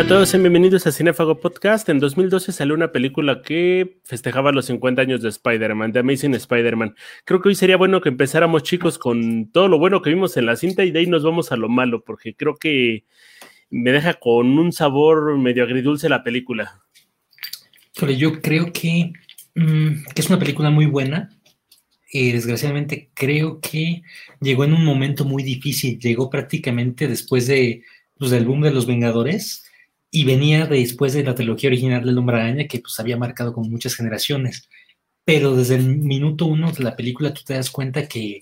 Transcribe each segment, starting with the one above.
Hola a todos y bienvenidos a Cinefago Podcast. En 2012 salió una película que festejaba los 50 años de Spider-Man, The Amazing Spider-Man. Creo que hoy sería bueno que empezáramos, chicos, con todo lo bueno que vimos en la cinta y de ahí nos vamos a lo malo, porque creo que me deja con un sabor medio agridulce la película. yo creo que, mm, que es una película muy buena. Y desgraciadamente creo que llegó en un momento muy difícil. Llegó prácticamente después de, pues, del boom de los Vengadores y venía después de la trilogía original del Hombre Araña que pues había marcado con muchas generaciones. Pero desde el minuto uno de la película tú te das cuenta que,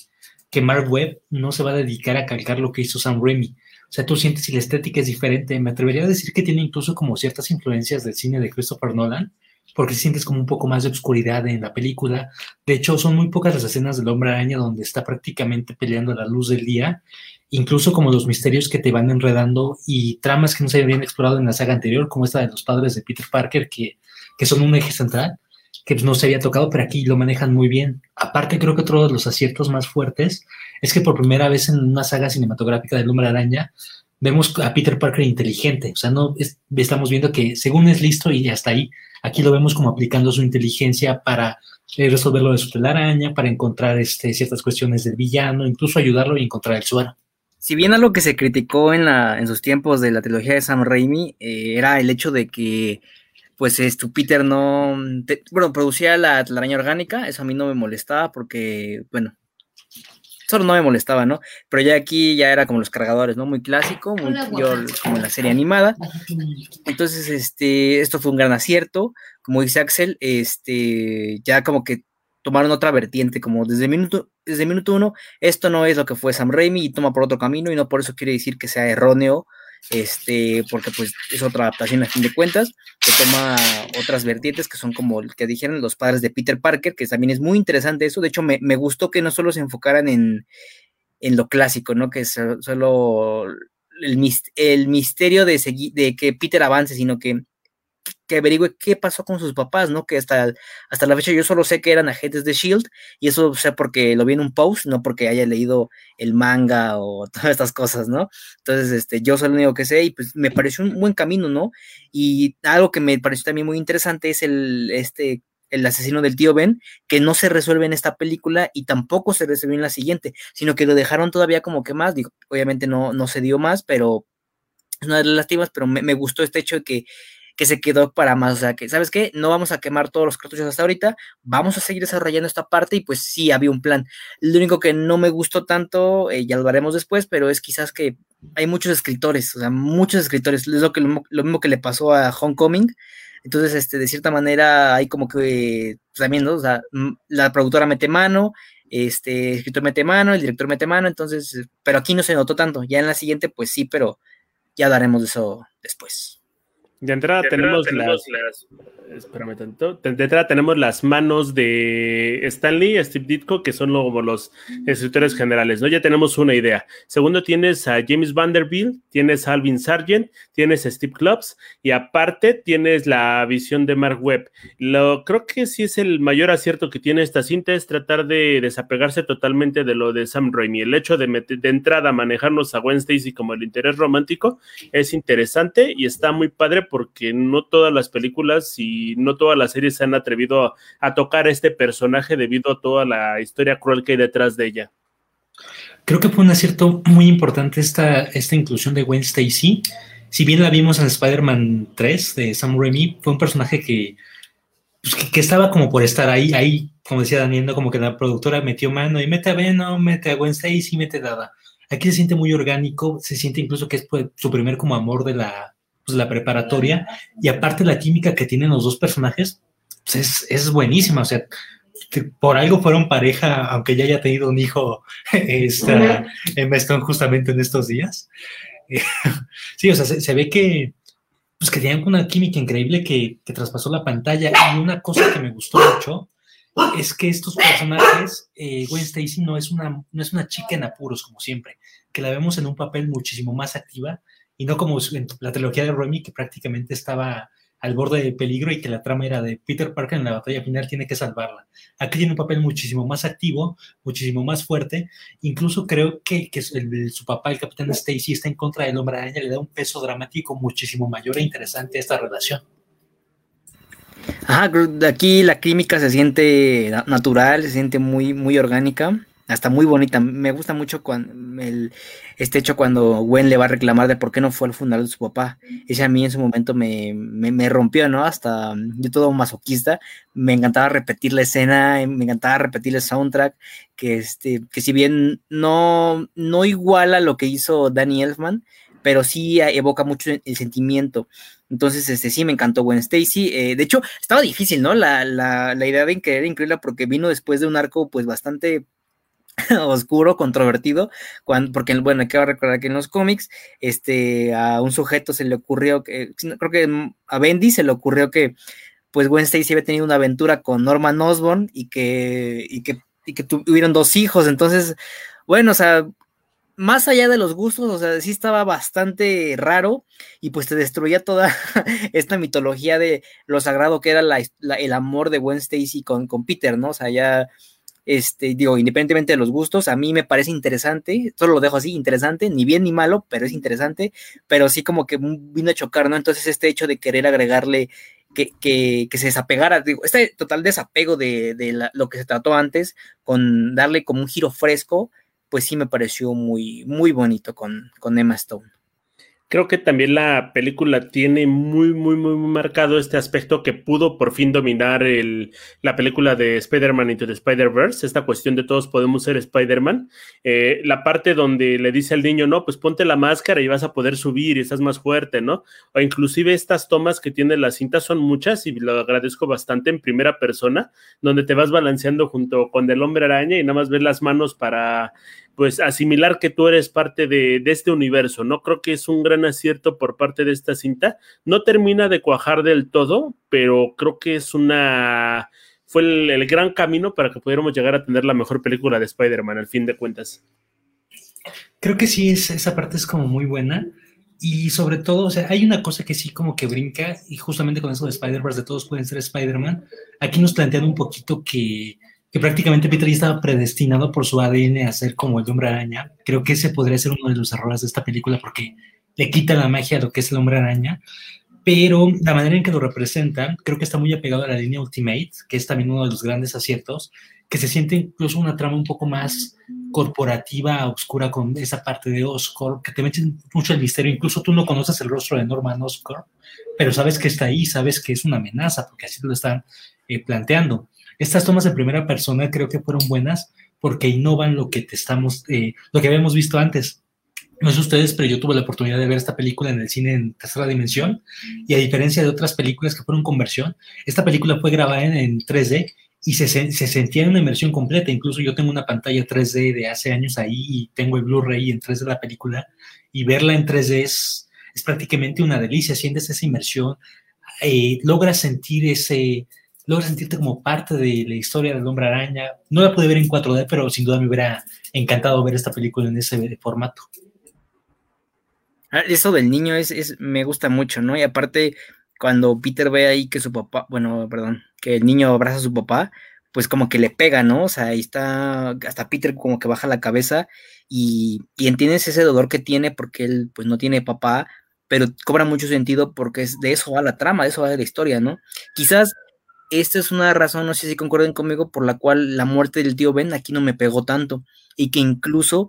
que Mark Webb no se va a dedicar a calcar lo que hizo Sam Raimi. O sea, tú sientes si la estética es diferente. Me atrevería a decir que tiene incluso como ciertas influencias del cine de Christopher Nolan, porque sientes como un poco más de oscuridad en la película. De hecho, son muy pocas las escenas del hombre araña donde está prácticamente peleando a la luz del día incluso como los misterios que te van enredando y tramas que no se habían explorado en la saga anterior, como esta de los padres de Peter Parker, que, que son un eje central, que no se había tocado, pero aquí lo manejan muy bien. Aparte, creo que otro de los aciertos más fuertes es que por primera vez en una saga cinematográfica del Hombre Araña vemos a Peter Parker inteligente, o sea, no estamos viendo que según es listo y hasta ahí, aquí lo vemos como aplicando su inteligencia para eh, resolver lo de su telaraña, para encontrar este, ciertas cuestiones del villano, incluso ayudarlo y encontrar el suero si bien algo que se criticó en, la, en sus tiempos de la trilogía de Sam Raimi eh, era el hecho de que, pues, este, Peter no, bueno, producía la telaraña orgánica, eso a mí no me molestaba porque, bueno, solo no me molestaba, ¿no? Pero ya aquí ya era como los cargadores, ¿no? Muy clásico, muy como la serie animada. Entonces, este, esto fue un gran acierto, como dice Axel, este, ya como que tomaron otra vertiente, como desde minuto, desde minuto uno, esto no es lo que fue Sam Raimi y toma por otro camino y no por eso quiere decir que sea erróneo, este, porque pues es otra adaptación a fin de cuentas, que toma otras vertientes que son como el que dijeron los padres de Peter Parker, que también es muy interesante eso, de hecho me, gustó que no solo se enfocaran en, en lo clásico, ¿no? Que solo el, el misterio de, de que Peter avance, sino que que averigüe qué pasó con sus papás, ¿no? Que hasta, hasta la fecha yo solo sé que eran agentes de Shield y eso sé porque lo vi en un post, no porque haya leído el manga o todas estas cosas, ¿no? Entonces, este, yo soy lo único que sé y pues me pareció un buen camino, ¿no? Y algo que me pareció también muy interesante es el, este, el asesino del tío Ben, que no se resuelve en esta película y tampoco se resuelve en la siguiente, sino que lo dejaron todavía como que más, digo, obviamente no, no se dio más, pero es una de las lastimas, pero me, me gustó este hecho de que que se quedó para más. O sea, que, ¿sabes qué? No vamos a quemar todos los cartuchos hasta ahorita, vamos a seguir desarrollando esta parte y pues sí, había un plan. Lo único que no me gustó tanto, eh, ya lo haremos después, pero es quizás que hay muchos escritores, o sea, muchos escritores. Es lo, que, lo, mismo que le pasó a Homecoming. Entonces, este, de cierta manera, hay como que pues, también, ¿no? O sea, la productora mete mano, este, el escritor mete mano, el director mete mano, entonces, pero aquí no se notó tanto. Ya en la siguiente, pues sí, pero ya daremos de eso después. De entrada, tenemos, las, Espérame tanto. De entrada tenemos las manos de Stanley, Steve Ditko, que son como los escritores generales, ¿no? Ya tenemos una idea. Segundo, tienes a James Vanderbilt, tienes a Alvin Sargent, tienes a Steve Clubs y aparte tienes la visión de Mark Webb. Lo, creo que sí es el mayor acierto que tiene esta cinta, es tratar de desapegarse totalmente de lo de Sam Raimi. El hecho de, de entrada manejarnos a Gwen Stacy como el interés romántico es interesante y está muy padre porque no todas las películas y no todas las series se han atrevido a, tocar a este personaje debido a toda la historia cruel que hay detrás de ella. Creo que fue un acierto muy importante esta, esta inclusión de Gwen Stacy. Si bien la vimos en Spider-Man 3 de Sam Raimi, fue un personaje pues, que, que, estaba como por estar ahí, ahí, como decía Daniel, como que la productora metió mano y mete a Venom, mete a Gwen Stacy, mete a Dada. Aquí se siente muy orgánico, se siente incluso que es pues, su primer como amor de la, pues, la preparatoria, y aparte la química que tienen los dos personajes, pues es, es buenísima, o sea, por algo fueron pareja, aunque ya haya tenido un hijo esta, Emma Stone justamente en estos días. sí, o sea, se, ve que, pues que tenían una química increíble que, que, traspasó la pantalla. Y una cosa que me gustó mucho es que estos personajes, eh, Gwen Stacy no es, una, no es una chica en apuros, como siempre, que la vemos en un papel muchísimo más activa y no como en la trilogía de Remy, que prácticamente estaba al borde de peligro y que la trama era de Peter Parker en la batalla final tiene que salvarla. Aquí tiene un papel muchísimo más activo, muchísimo más fuerte. Incluso creo que, que su papá, el Capitán Stacy, está en contra del hombre araña, le da un peso dramático muchísimo mayor e interesante a esta relación. Ajá, aquí la química se siente natural, se siente muy, muy orgánica hasta muy bonita. Me gusta mucho cuando este hecho cuando Gwen le va a reclamar de por qué no fue al funeral de su papá. Ese a mí en su momento me, me, rompió, ¿no? Hasta yo todo masoquista, me encantaba repetir la escena, me encantaba repetir el soundtrack, que, este, que si bien no, no iguala lo que hizo Danny Elfman, pero sí evoca mucho el sentimiento. Entonces, este sí me encantó Gwen Stacy. Eh, de hecho, estaba difícil, ¿no? La, la, la idea de querer incluirla porque vino después de un arco, pues bastante oscuro, controvertido, cuando, porque, bueno, hay que recordar que en los cómics, este, a un sujeto se le ocurrió, que, creo que a Bendy se le ocurrió que, pues, Gwen Stacy había tenido una aventura con Norman Osborn y que, y que, y que tuvieron dos hijos, entonces, bueno, o sea, más allá de los gustos, o sea, sí estaba bastante raro y pues te destruía toda esta mitología de lo sagrado que era el amor de Gwen Stacy con, con Peter, ¿no? O sea, ya este, digo, independientemente de los gustos, a mí me parece interesante, solo lo dejo así, interesante, ni bien ni malo, pero es interesante, pero sí como que vino a chocar, ¿no? Entonces este hecho de querer agregarle que, que, que se desapegara, digo, este total desapego de, de lo que se trató antes, con darle como un giro fresco, pues sí me pareció muy, muy bonito con, con Emma Stone. Creo que también la película tiene muy, muy, muy marcado este aspecto que pudo por fin dominar el, la película de Spider-Man Into the Spider-Verse, esta cuestión de todos podemos ser Spider-Man. Eh, la parte donde le dice al niño, no, pues ponte la máscara y vas a poder subir y estás más fuerte, ¿no? O inclusive estas tomas que tiene la cinta son muchas y lo agradezco bastante en primera persona, donde te vas balanceando junto con el hombre araña y nada más ves las manos para pues asimilar que tú eres parte de, este universo, ¿no? Creo que es un gran acierto por parte de esta cinta. No termina de cuajar del todo, pero creo que es una... fue el, gran camino para que pudiéramos llegar a tener la mejor película de Spider-Man, al fin de cuentas. Creo que sí, esa parte es como muy buena. Y sobre todo, o sea, hay una cosa que sí como que brinca, y justamente con eso de Spider-Verse, de todos pueden ser Spider-Man, aquí nos plantean un poquito que que prácticamente Peter ya estaba predestinado por su ADN a ser como el hombre araña. Creo que ese podría ser uno de los errores de esta película porque le quita la magia a lo que es el hombre araña, pero la manera en que lo representan creo que está muy apegado a la línea Ultimate, que es también uno de los grandes aciertos, que se siente incluso una trama un poco más corporativa, oscura, con esa parte de Oscorp, que te meten mucho el misterio, incluso tú no conoces el rostro de Norman Oscorp, pero sabes que está ahí, sabes que es una amenaza, porque así lo están eh, planteando. Estas tomas en primera persona creo que fueron buenas porque innovan lo que te estamos, eh, lo que habíamos visto antes. No sé ustedes, pero yo tuve la oportunidad de ver esta película en el cine en tercera dimensión y a diferencia de otras películas que fueron conversión, esta película fue grabada en, 3D y se, se, sentía en una inmersión completa. Incluso yo tengo una pantalla 3D de hace años ahí y tengo el Blu-ray en 3D de la película y verla en 3D es, es prácticamente una delicia. Sientes esa inmersión, eh, logras sentir ese, logras sentirte como parte de la historia del hombre araña. No la pude ver en 4D, pero sin duda me hubiera encantado ver esta película en ese formato. Ah, eso del niño es, me gusta mucho, ¿no? Y aparte, cuando Peter ve ahí que su papá, bueno, perdón, que el niño abraza a su papá, pues como que le pega, ¿no? O sea, ahí está, hasta Peter como que baja la cabeza y, y entiendes ese dolor que tiene porque él pues no tiene papá, pero cobra mucho sentido porque es, de eso va la trama, de eso va la historia, ¿no? Quizás esta es una razón, no sé si concuerden conmigo, por la cual la muerte del tío Ben aquí no me pegó tanto y que incluso,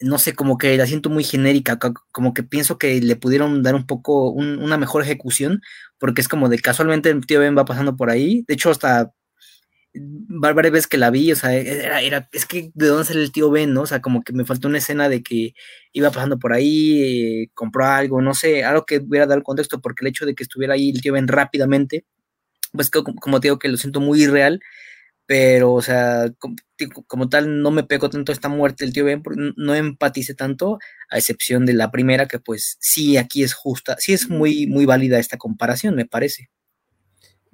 no sé, como que la siento muy genérica, como que pienso que le pudieron dar un poco una mejor ejecución, porque es como de casualmente el tío Ben va pasando por ahí, de hecho hasta varias veces que la vi, o sea, era, era, es que de dónde sale el tío Ben, ¿no? O sea, como que me faltó una escena de que iba pasando por ahí, eh, compró algo, no sé, algo que hubiera dado contexto, porque el hecho de que estuviera ahí el tío Ben rápidamente, pues como, te digo que lo siento muy irreal, pero, o sea, como, tal, no me pego tanto esta muerte del tío Ben, no empatice tanto, a excepción de la primera, que pues sí, aquí es justa, sí es muy, muy válida esta comparación, me parece.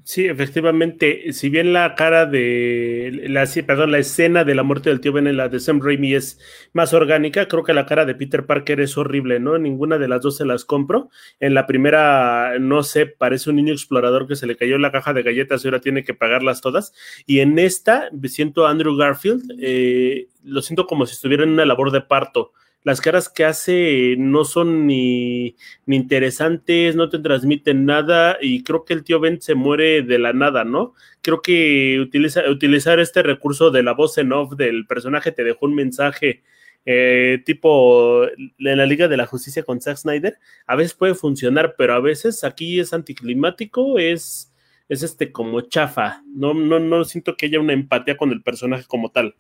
Sí, efectivamente, si bien la cara de la, perdón, la escena de la muerte del tío Ben en la de Sam Raimi es más orgánica, creo que la cara de Peter Parker es horrible, ¿no? Ninguna de las dos se las compro. En la primera, no sé, parece un niño explorador que se le cayó la caja de galletas y ahora tiene que pagarlas todas. Y en esta, siento a Andrew Garfield, eh, lo siento como si estuviera en una labor de parto las caras que hace no son ni, interesantes, no te transmiten nada y creo que el tío Ben se muere de la nada, ¿no? Creo que utiliza, utilizar este recurso de la voz en off del personaje te dejó un mensaje eh, tipo en la Liga de la Justicia con Zack Snyder, a veces puede funcionar, pero a veces aquí es anticlimático, es, es este como chafa, no, no, no siento que haya una empatía con el personaje como tal.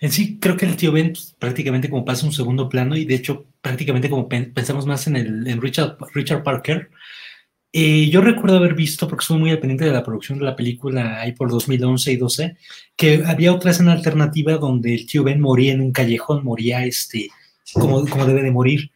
En sí, creo que el tío Ben pues, prácticamente como pasa un segundo plano y de hecho prácticamente como pensamos más en, el, Richard, Richard Parker. Eh, yo recuerdo haber visto, porque estuve muy al pendiente de la producción de la película ahí por 2011 y 12, que había otra escena alternativa donde el tío Ben moría en un callejón, moría este, como, como debe de morir.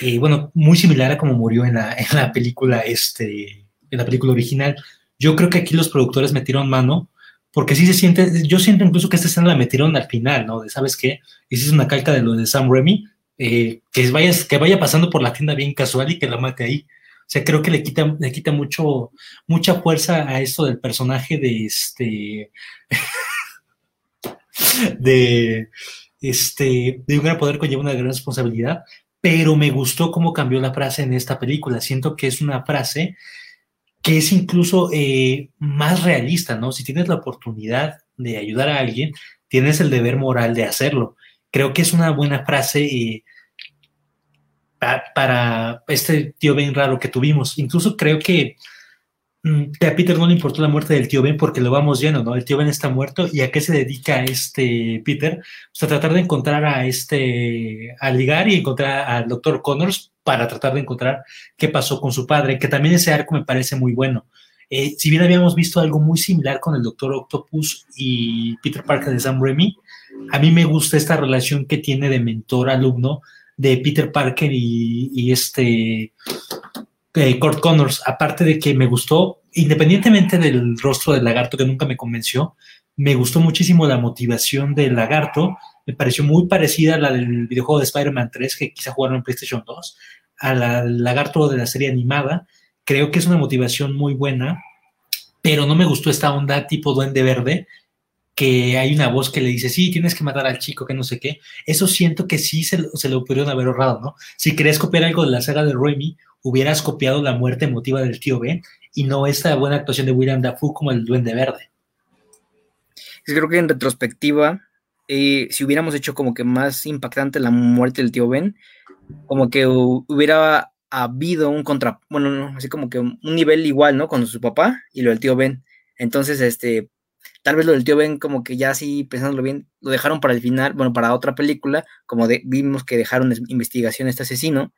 Eh, bueno, muy similar a como murió en la, en la película, este, en la película original. Yo creo que aquí los productores metieron mano porque sí se siente, yo siento incluso que esta escena la metieron al final, ¿no? De, ¿sabes qué? es una calca de lo de Sam Remy, eh, que, vaya, que vaya pasando por la tienda bien casual y que la mate ahí. O sea, creo que le quita, le quita mucho, mucha fuerza a esto del personaje de este, de, este, de un gran poder conlleva una gran responsabilidad, pero me gustó cómo cambió la frase en esta película. Siento que es una frase que es incluso eh, más realista, ¿no? Si tienes la oportunidad de ayudar a alguien, tienes el deber moral de hacerlo. Creo que es una buena frase eh, para este tío Ben raro que tuvimos. Incluso creo que Mm, a Peter no le importó la muerte del tío Ben porque lo vamos lleno, ¿no? El tío Ben está muerto y a qué se dedica este Peter? Pues a tratar de encontrar a este, a ligar y encontrar al doctor Connors para tratar de encontrar qué pasó con su padre, que también ese arco me parece muy bueno. Eh, si bien habíamos visto algo muy similar con el doctor Octopus y Peter Parker de Sam Raimi, a mí me gusta esta relación que tiene de mentor-alumno de Peter Parker y, y este eh, Kurt Connors, aparte de que me gustó, independientemente del rostro del lagarto que nunca me convenció, me gustó muchísimo la motivación del lagarto, me pareció muy parecida a la del videojuego de Spider-Man 3 que quise jugar en PlayStation 2, al lagarto de la serie animada, creo que es una motivación muy buena, pero no me gustó esta onda tipo duende verde, que hay una voz que le dice, sí, tienes que matar al chico, que no sé qué. Eso siento que sí se, se lo pudieron haber ahorrado, ¿no? Si querés copiar algo de la saga de Raimi, hubieras copiado la muerte emotiva del tío Ben y no esta buena actuación de William Dafoe como el Duende Verde. Creo que en retrospectiva, eh, si hubiéramos hecho como que más impactante la muerte del tío Ben, como que hubiera habido un contra, bueno, así como que un nivel igual, ¿no? Con su papá y lo del tío Ben. Entonces, este, tal vez lo del tío Ben, como que ya así pensándolo bien, lo dejaron para el final, bueno, para otra película, como vimos que dejaron investigación este asesino,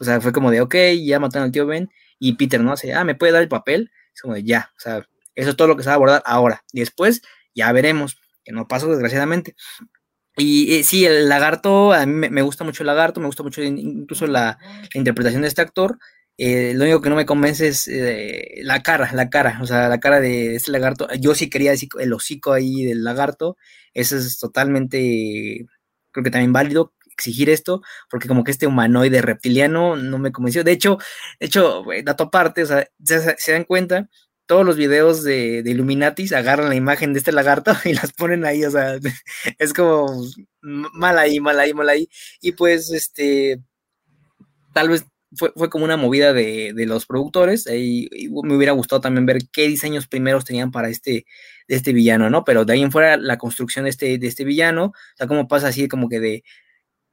o sea, fue como de, ok, ya mataron al tío Ben y Peter, ¿no? Hace, ah, ¿me puede dar el papel? Es como de, ya, o sea, eso es todo lo que se va a abordar ahora. Y después ya veremos, que no pasó desgraciadamente. Y eh, sí, el lagarto, a mí me, gusta mucho el lagarto, me gusta mucho incluso la, interpretación de este actor. Eh, lo único que no me convence es eh, la cara, la cara, o sea, la cara de este lagarto. Yo sí quería decir el hocico ahí del lagarto. Eso es totalmente, creo que también válido exigir esto, porque como que este humanoide reptiliano no me convenció. De hecho, de hecho, dato aparte, o sea, se, dan cuenta, todos los videos de, de, Illuminatis agarran la imagen de este lagarto y las ponen ahí, o sea, es como mal ahí, mal ahí, mal ahí. Y pues, este, tal vez fue, fue como una movida de, de los productores. Y, me hubiera gustado también ver qué diseños primeros tenían para este, este villano, ¿no? Pero de ahí en fuera la construcción de este, de este villano, o sea, cómo pasa así como que de,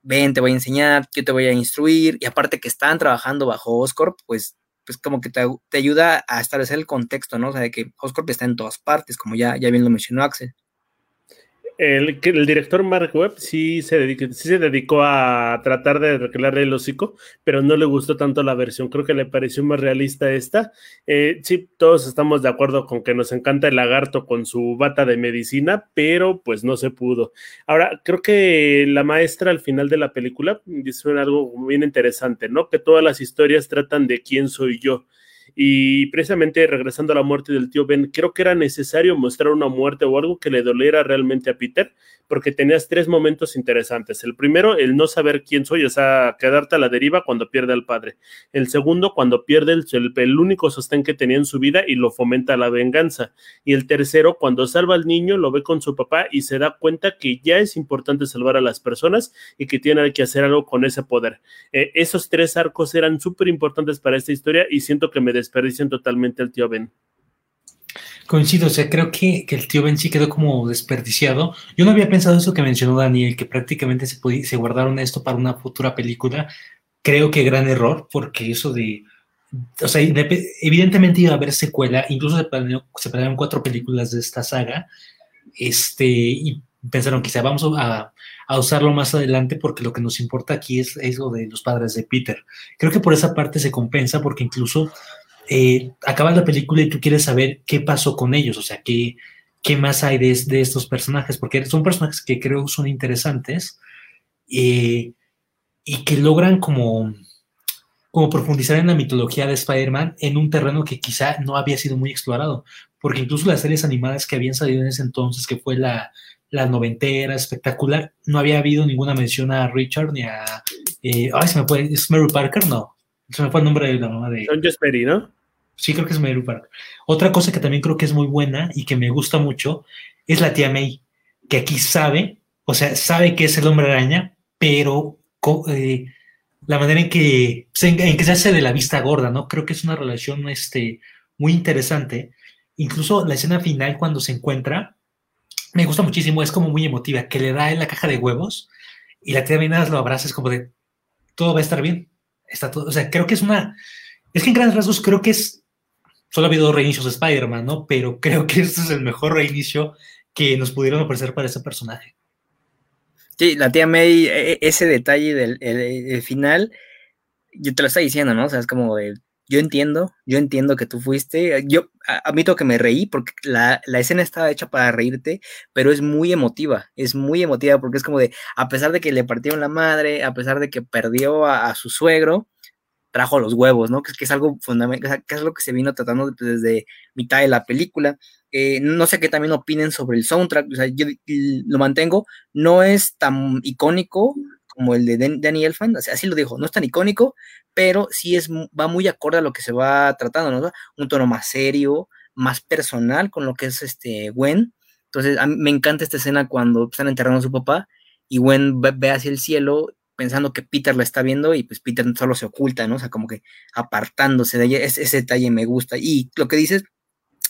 ven, te voy a enseñar, yo te voy a instruir, y aparte que están trabajando bajo Oscorp, pues, pues como que te, te, ayuda a establecer el contexto, ¿no? O sea, de que Oscorp está en todas partes, como ya, ya bien lo mencionó Axel el, director Mark Webb sí se, dedicó, sí se dedicó a tratar de recrearle el hocico, pero no le gustó tanto la versión. Creo que le pareció más realista esta. Eh, sí, todos estamos de acuerdo con que nos encanta el lagarto con su bata de medicina, pero pues no se pudo. Ahora, creo que la maestra al final de la película dice algo bien interesante, ¿no? Que todas las historias tratan de quién soy yo Y precisamente regresando a la muerte del tío Ben, creo que era necesario mostrar una muerte o algo que le doliera realmente a Peter, porque tenías tres momentos interesantes. El primero, el no saber quién soy, o sea, quedarte a la deriva cuando pierde al padre. El segundo, cuando pierde el, el, único sostén que tenía en su vida y lo fomenta la venganza. Y el tercero, cuando salva al niño, lo ve con su papá y se da cuenta que ya es importante salvar a las personas y que tiene que hacer algo con ese poder. Eh, esos tres arcos eran súper importantes para esta historia y siento que me desperdician totalmente el tío Ben. Coincido, o sea, creo que, el tío Ben sí quedó como desperdiciado. Yo no había pensado eso que mencionó Daniel, que prácticamente se, se guardaron esto para una futura película. Creo que gran error, porque eso de. O sea, evidentemente iba a haber secuela, incluso se, planearon cuatro películas de esta saga. Este, y pensaron quizá vamos a, a, usarlo más adelante porque lo que nos importa aquí es, es lo de los padres de Peter. Creo que por esa parte se compensa porque incluso eh, acabas la película y tú quieres saber qué pasó con ellos, o sea, qué, qué más hay de, estos personajes, porque son personajes que creo son interesantes eh, y que logran como, como profundizar en la mitología de Spider-Man en un terreno que quizá no había sido muy explorado, porque incluso las series animadas que habían salido en ese entonces, que fue la, la noventera, espectacular, no había habido ninguna mención a Richard ni a... Eh, ay, se me puede... ¿Es Mary Parker? No. Se me fue el nombre de la mamá de. John Jesperi, ¿no? Sí, creo que es Mary Park. Otra cosa que también creo que es muy buena y que me gusta mucho es la tía May, que aquí sabe, o sea, sabe que es el hombre araña, pero eh, la manera en que, en, que se hace de la vista gorda, ¿no? Creo que es una relación este, muy interesante. Incluso la escena final, cuando se encuentra, me gusta muchísimo, es como muy emotiva, que le da en la caja de huevos y la tía May nada lo abraza, es como de todo va a estar bien está todo, o sea, creo que es una, es que en grandes rasgos creo que es, solo ha habido dos reinicios de Spider-Man, ¿no? Pero creo que este es el mejor reinicio que nos pudieron ofrecer para ese personaje. Sí, la tía May, e, e, ese detalle del final, yo te lo estaba diciendo, ¿no? O sea, es como de, yo entiendo, yo entiendo que tú fuiste, yo admito que me reí porque la, escena estaba hecha para reírte, pero es muy emotiva, es muy emotiva porque es como de, a pesar de que le partieron la madre, a pesar de que perdió a, su suegro, trajo los huevos, ¿no? Que, que es algo fundamental, que es lo que se vino tratando desde mitad de la película. Eh, no sé qué también opinen sobre el soundtrack, o sea, yo lo mantengo, no es tan icónico como el de Danny Elfman, así lo dijo, no es tan icónico, pero sí es, va muy acorde a lo que se va tratando, ¿no? Un tono más serio, más personal con lo que es este Gwen. Entonces, a mí me encanta esta escena cuando están enterrando a su papá y Gwen ve, hacia el cielo pensando que Peter la está viendo y pues Peter solo se oculta, ¿no? O sea, como que apartándose de ella, ese, detalle me gusta. Y lo que dices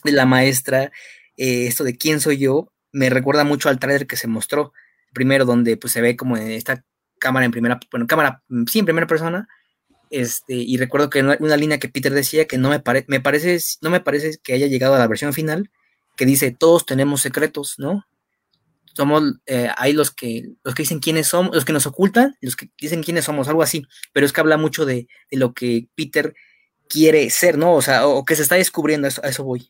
de la maestra, eh, esto de quién soy yo, me recuerda mucho al trailer que se mostró, primero donde pues se ve como esta cámara en primera, bueno, cámara, mm, sí, en primera persona, este, y recuerdo que una línea que Peter decía que no me, me parece, no me parece que haya llegado a la versión final, que dice, todos tenemos secretos, ¿no? Somos, eh, hay los que, los que dicen quiénes somos, los que nos ocultan, los que dicen quiénes somos, algo así, pero es que habla mucho de, lo que Peter quiere ser, ¿no? O sea, o, que se está descubriendo, a eso voy.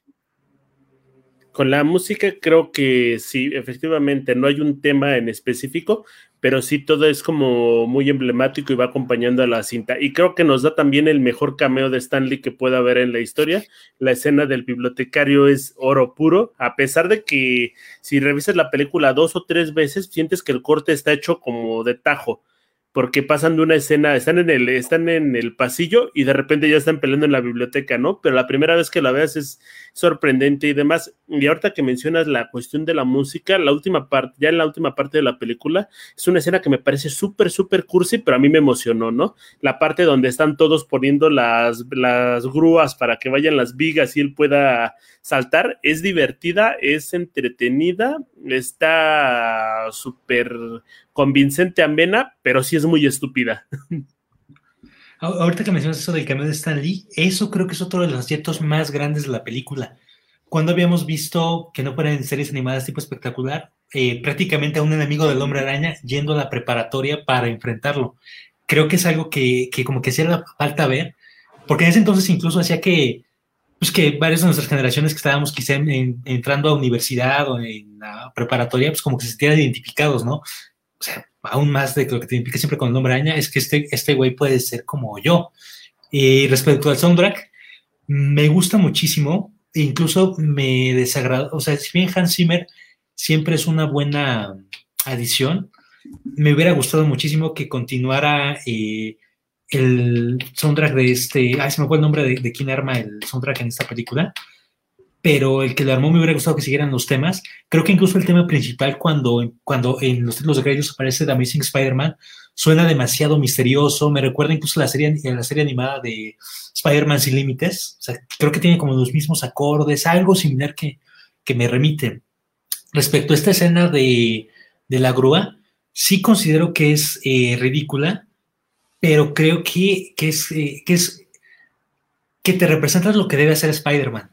Con la música creo que sí, efectivamente, no hay un tema en específico, pero sí todo es como muy emblemático y va acompañando a la cinta. Y creo que nos da también el mejor cameo de Stanley que pueda haber en la historia. La escena del bibliotecario es oro puro, a pesar de que si revisas la película dos o tres veces, sientes que el corte está hecho como de tajo porque pasan de una escena, están en el, están en el pasillo y de repente ya están peleando en la biblioteca, ¿no? Pero la primera vez que la veas es sorprendente y demás. Y ahorita que mencionas la cuestión de la música, la última parte, ya en la última parte de la película, es una escena que me parece súper, súper cursi, pero a mí me emocionó, ¿no? La parte donde están todos poniendo las, las grúas para que vayan las vigas y él pueda saltar, es divertida, es entretenida, está súper convincente, amena, pero sí es muy estúpida. Ahorita que mencionas eso del cameo de Stan Lee, eso creo que es otro de los aciertos más grandes de la película. Cuando habíamos visto que no fueran series animadas tipo espectacular, eh, prácticamente a un enemigo del hombre araña yendo a la preparatoria para enfrentarlo. Creo que es algo que, que como que hacía falta ver, porque en ese entonces incluso hacía que, pues que varias de nuestras generaciones que estábamos quizá entrando a universidad o en la preparatoria, pues como que se sentían identificados, ¿no? O sea, aún más de lo que te implica siempre con el nombre araña, es que este, este güey puede ser como yo. Y respecto al soundtrack, me gusta muchísimo, e incluso me desagrada, o sea, si bien Hans Zimmer siempre es una buena adición, me hubiera gustado muchísimo que continuara eh, el soundtrack de este, ay, se me fue el nombre de, de quién arma el soundtrack en esta película, pero el que le armó me hubiera gustado que siguieran los temas. Creo que incluso el tema principal, cuando, cuando en los títulos de créditos aparece The Amazing Spider-Man, suena demasiado misterioso. Me recuerda incluso la serie, la serie animada de Spider-Man Sin Límites. Creo que tiene como los mismos acordes, algo similar que, que me remite. Respecto a esta escena de, de la grúa, sí considero que es eh, ridícula, pero creo que, que es, eh, que es que te representas lo que debe hacer Spider-Man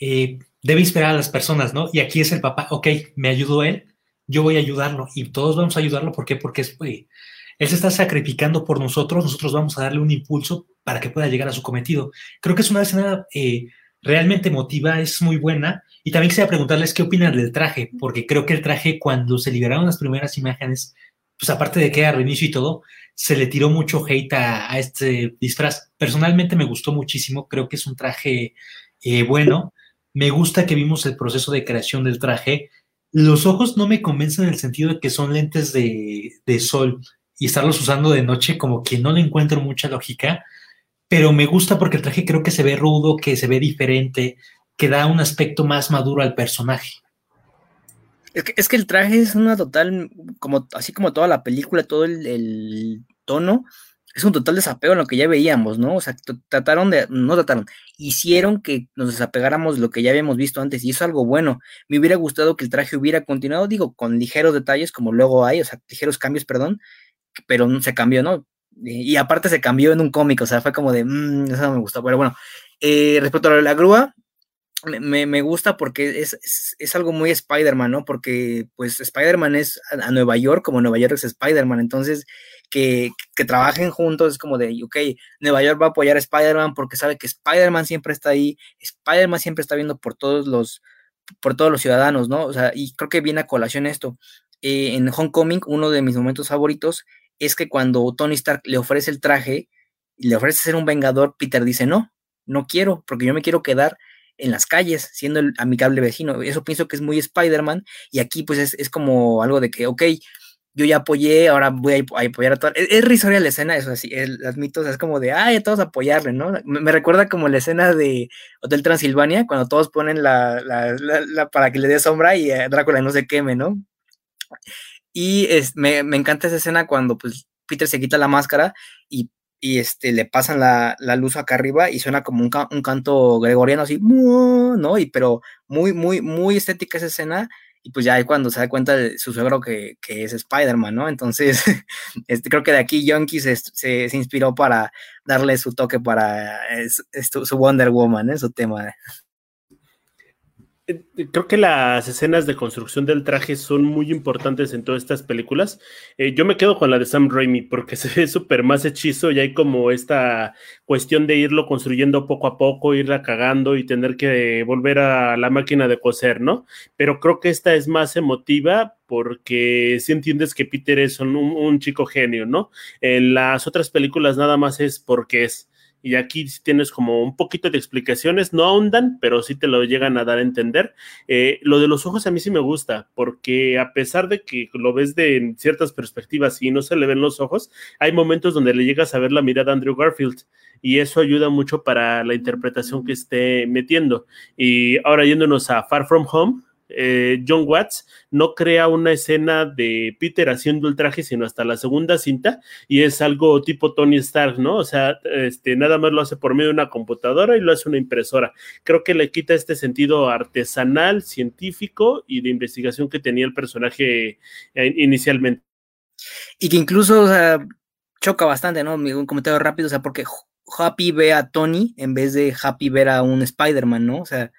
eh, debe inspirar a las personas, ¿no? Y aquí es el papá, ok, me ayudó él, yo voy a ayudarlo y todos vamos a ayudarlo, ¿por qué? Porque es, él se está sacrificando por nosotros, nosotros vamos a darle un impulso para que pueda llegar a su cometido. Creo que es una escena eh, realmente emotiva, es muy buena. Y también quisiera preguntarles qué opinan del traje, porque creo que el traje cuando se liberaron las primeras imágenes, pues aparte de que era reinicio y todo, se le tiró mucho hate a, este disfraz. Personalmente me gustó muchísimo, creo que es un traje eh, bueno. Me gusta que vimos el proceso de creación del traje. Los ojos no me convencen en el sentido de que son lentes de, sol y estarlos usando de noche como que no le encuentro mucha lógica, pero me gusta porque el traje creo que se ve rudo, que se ve diferente, que da un aspecto más maduro al personaje. Es que, el traje es una total, como así como toda la película, todo el tono, es un total desapego en lo que ya veíamos, ¿no? O sea, trataron de, no trataron, hicieron que nos desapegáramos de lo que ya habíamos visto antes y eso es algo bueno. Me hubiera gustado que el traje hubiera continuado, digo, con ligeros detalles como luego hay, o sea, ligeros cambios, perdón, pero no se cambió, ¿no? Y, aparte se cambió en un cómic, o sea, fue como de, mmm, eso no me gustó. Pero bueno, eh, respecto a la grúa, me, me, gusta porque es, es, algo muy Spider-Man, ¿no? Porque pues Spider-Man es a, Nueva York como Nueva York es Spider-Man, entonces que, trabajen juntos es como de, ok, Nueva York va a apoyar a Spider-Man porque sabe que Spider-Man siempre está ahí, Spider-Man siempre está viendo por todos los, por todos los ciudadanos, ¿no? O sea, y creo que viene a colación esto. Eh, en Homecoming, uno de mis momentos favoritos es que cuando Tony Stark le ofrece el traje y le ofrece ser un vengador, Peter dice, no, no quiero, porque yo me quiero quedar en las calles, siendo el amigable vecino. Eso pienso que es muy Spider-Man y aquí pues es, es, como algo de que, ok, yo ya apoyé, ahora voy a, apoyar a todos. Es, es, risoria la escena, eso así, el, admito, es como de, ay, a todos apoyarle, ¿no? Me, recuerda como la escena de Hotel Transilvania, cuando todos ponen la, la, la, para que le dé sombra y Drácula no se queme, ¿no? Y es, me, me encanta esa escena cuando pues Peter se quita la máscara y y este, le pasan la, luz acá arriba y suena como un, un, canto gregoriano así, ¿no? Y pero muy, muy, muy estética esa escena. Y pues ya hay cuando se da cuenta de su suegro que, que es Spider-Man, ¿no? Entonces, este, creo que de aquí Yonki se, se, inspiró para darle su toque para su Wonder Woman, ¿eh? su tema. Eh, creo que las escenas de construcción del traje son muy importantes en todas estas películas. Eh, yo me quedo con la de Sam Raimi porque se ve súper más hechizo y hay como esta cuestión de irlo construyendo poco a poco, irla cagando y tener que volver a la máquina de coser, ¿no? Pero creo que esta es más emotiva porque si entiendes que Peter es un chico genio, ¿no? En las otras películas nada más es porque es y aquí tienes como un poquito de explicaciones, no ahondan, pero sí te lo llegan a dar a entender. Eh, lo de los ojos a mí sí me gusta, porque a pesar de que lo ves de ciertas perspectivas y no se le ven los ojos, hay momentos donde le llegas a ver la mirada a Andrew Garfield y eso ayuda mucho para la interpretación que esté metiendo. Y ahora yéndonos a Far From Home, eh, John Watts no crea una escena de Peter haciendo el traje, sino hasta la segunda cinta, y es algo tipo Tony Stark, ¿no? O sea, este, nada más lo hace por medio de una computadora y lo hace una impresora. Creo que le quita este sentido artesanal, científico y de investigación que tenía el personaje eh, inicialmente. Y que incluso, choca bastante, ¿no? Un comentario rápido, o sea, porque Happy ve a Tony en vez de Happy ver a un Spider-Man, ¿no? O sea,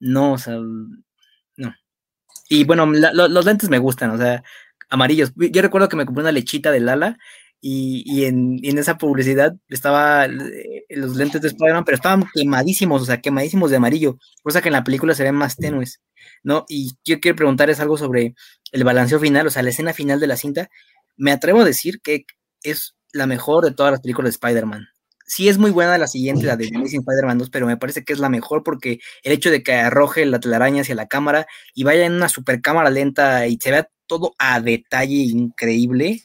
no, o sea, y bueno, los lentes me gustan, o sea, amarillos. Yo recuerdo que me compré una lechita de Lala y, y, en, esa publicidad estaba eh, los lentes de Spider-Man, pero estaban quemadísimos, o sea, quemadísimos de amarillo, cosa que en la película se ven más tenues, ¿no? Y yo quiero preguntarles algo sobre el balanceo final, o sea, la escena final de la cinta. Me atrevo a decir que es la mejor de todas las películas de Spider-Man sí es muy buena la siguiente, la de Amazing Spider-Man 2, pero me parece que es la mejor porque el hecho de que arroje la telaraña hacia la cámara y vaya en una super cámara lenta y se vea todo a detalle increíble.